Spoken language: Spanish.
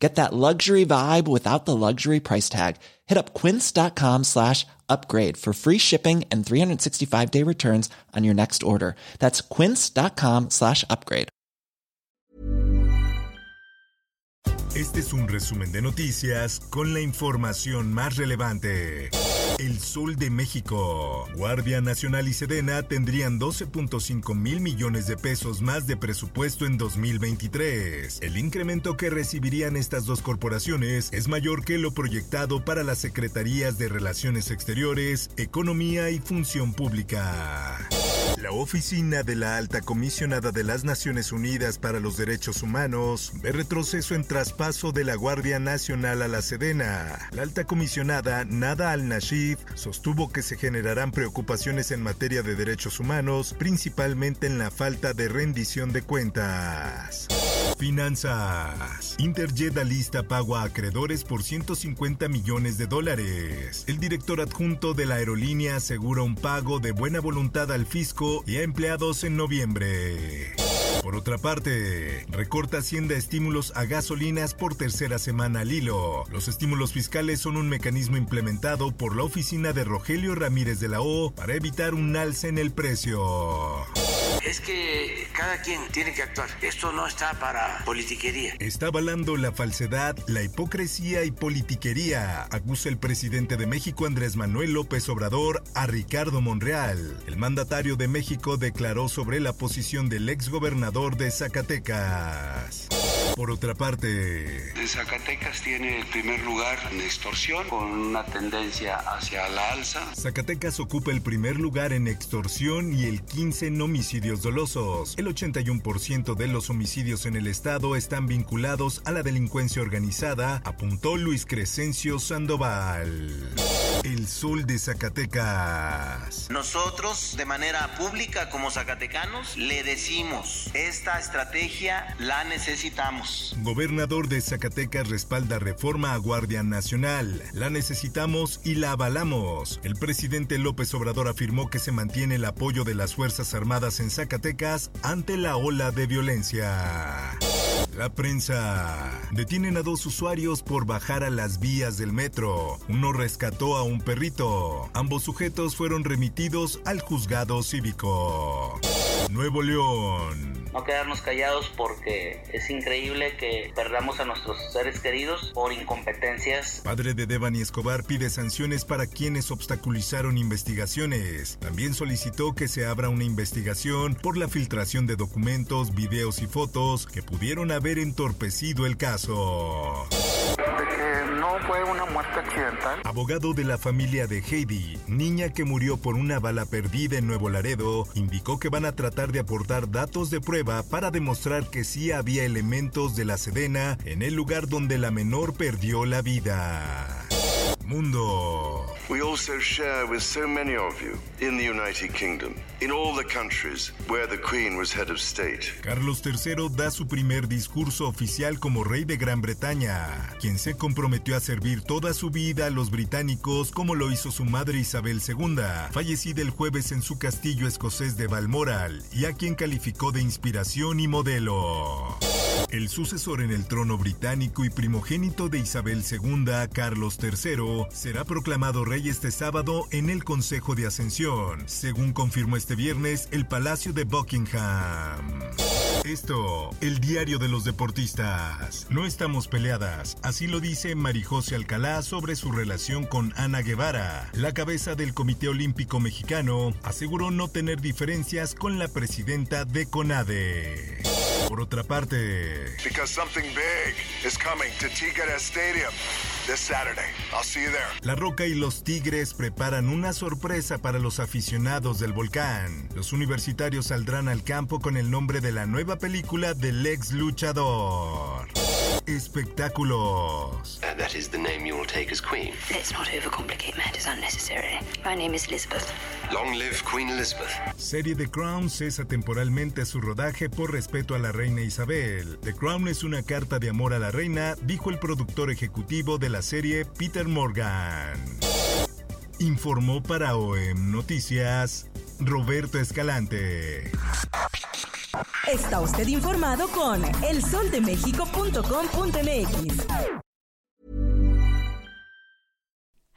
Get that luxury vibe without the luxury price tag. Hit up quince.com slash upgrade for free shipping and 365 day returns on your next order. That's quince.com slash upgrade. Este es un resumen de noticias con la información más relevante. El Sol de México. Guardia Nacional y Sedena tendrían 12.5 mil millones de pesos más de presupuesto en 2023. El incremento que recibirían estas dos corporaciones es mayor que lo proyectado para las Secretarías de Relaciones Exteriores, Economía y Función Pública. La Oficina de la Alta Comisionada de las Naciones Unidas para los Derechos Humanos ve retroceso en traspaso de la Guardia Nacional a la Sedena. La Alta Comisionada Nada al-Nashif sostuvo que se generarán preocupaciones en materia de derechos humanos, principalmente en la falta de rendición de cuentas. Finanzas. Interjet lista pago a acreedores por 150 millones de dólares. El director adjunto de la aerolínea asegura un pago de buena voluntad al fisco y a empleados en noviembre. Por otra parte, recorta Hacienda estímulos a gasolinas por tercera semana al hilo. Los estímulos fiscales son un mecanismo implementado por la oficina de Rogelio Ramírez de la O para evitar un alza en el precio. Es que cada quien tiene que actuar. Esto no está para politiquería. Está avalando la falsedad, la hipocresía y politiquería, acusa el presidente de México Andrés Manuel López Obrador a Ricardo Monreal. El mandatario de México declaró sobre la posición del exgobernador de Zacatecas. Por otra parte, Zacatecas tiene el primer lugar en extorsión con una tendencia hacia la alza. Zacatecas ocupa el primer lugar en extorsión y el 15 en homicidios dolosos. El 81% de los homicidios en el estado están vinculados a la delincuencia organizada, apuntó Luis Crescencio Sandoval. El sol de Zacatecas. Nosotros, de manera pública como zacatecanos, le decimos, esta estrategia la necesitamos. Gobernador de Zacatecas respalda reforma a Guardia Nacional. La necesitamos y la avalamos. El presidente López Obrador afirmó que se mantiene el apoyo de las Fuerzas Armadas en Zacatecas ante la ola de violencia. La prensa. Detienen a dos usuarios por bajar a las vías del metro. Uno rescató a un perrito. Ambos sujetos fueron remitidos al juzgado cívico. Nuevo León. No quedarnos callados porque es increíble que perdamos a nuestros seres queridos por incompetencias. Padre de Devani Escobar pide sanciones para quienes obstaculizaron investigaciones. También solicitó que se abra una investigación por la filtración de documentos, videos y fotos que pudieron haber entorpecido el caso. Fue una muerte accidental. Abogado de la familia de Heidi, niña que murió por una bala perdida en Nuevo Laredo, indicó que van a tratar de aportar datos de prueba para demostrar que sí había elementos de la Sedena en el lugar donde la menor perdió la vida. Mundo. We also share with so many of you in the United Kingdom, in all the countries where the Queen was head of state. Carlos III da su primer discurso oficial como rey de Gran Bretaña, quien se comprometió a servir toda su vida a los británicos como lo hizo su madre Isabel II, fallecida el jueves en su castillo escocés de Balmoral, y a quien calificó de inspiración y modelo. El sucesor en el trono británico y primogénito de Isabel II, Carlos III, será proclamado rey este sábado en el Consejo de Ascensión, según confirmó este viernes el Palacio de Buckingham. Esto, el diario de los deportistas. No estamos peleadas, así lo dice Marijose Alcalá sobre su relación con Ana Guevara. La cabeza del Comité Olímpico Mexicano aseguró no tener diferencias con la presidenta de CONADE. Por otra parte, Because something big is coming to Tigres Stadium this Saturday. I'll see you there. La Roca y los Tigres preparan una sorpresa para los aficionados del volcán. Los universitarios saldrán al campo con el nombre de la nueva película del ex luchador. Espectáculos. Uh, that is the name you will take as queen. Let's not overcomplicate matters unnecessarily. My name is Elizabeth. Long live Queen Elizabeth. Serie The Crown cesa temporalmente su rodaje por respeto a la reina Isabel. The Crown es una carta de amor a la reina, dijo el productor ejecutivo de la serie Peter Morgan. Informó para OEM Noticias Roberto Escalante. Está usted informado con elsoldemexico.com.mx.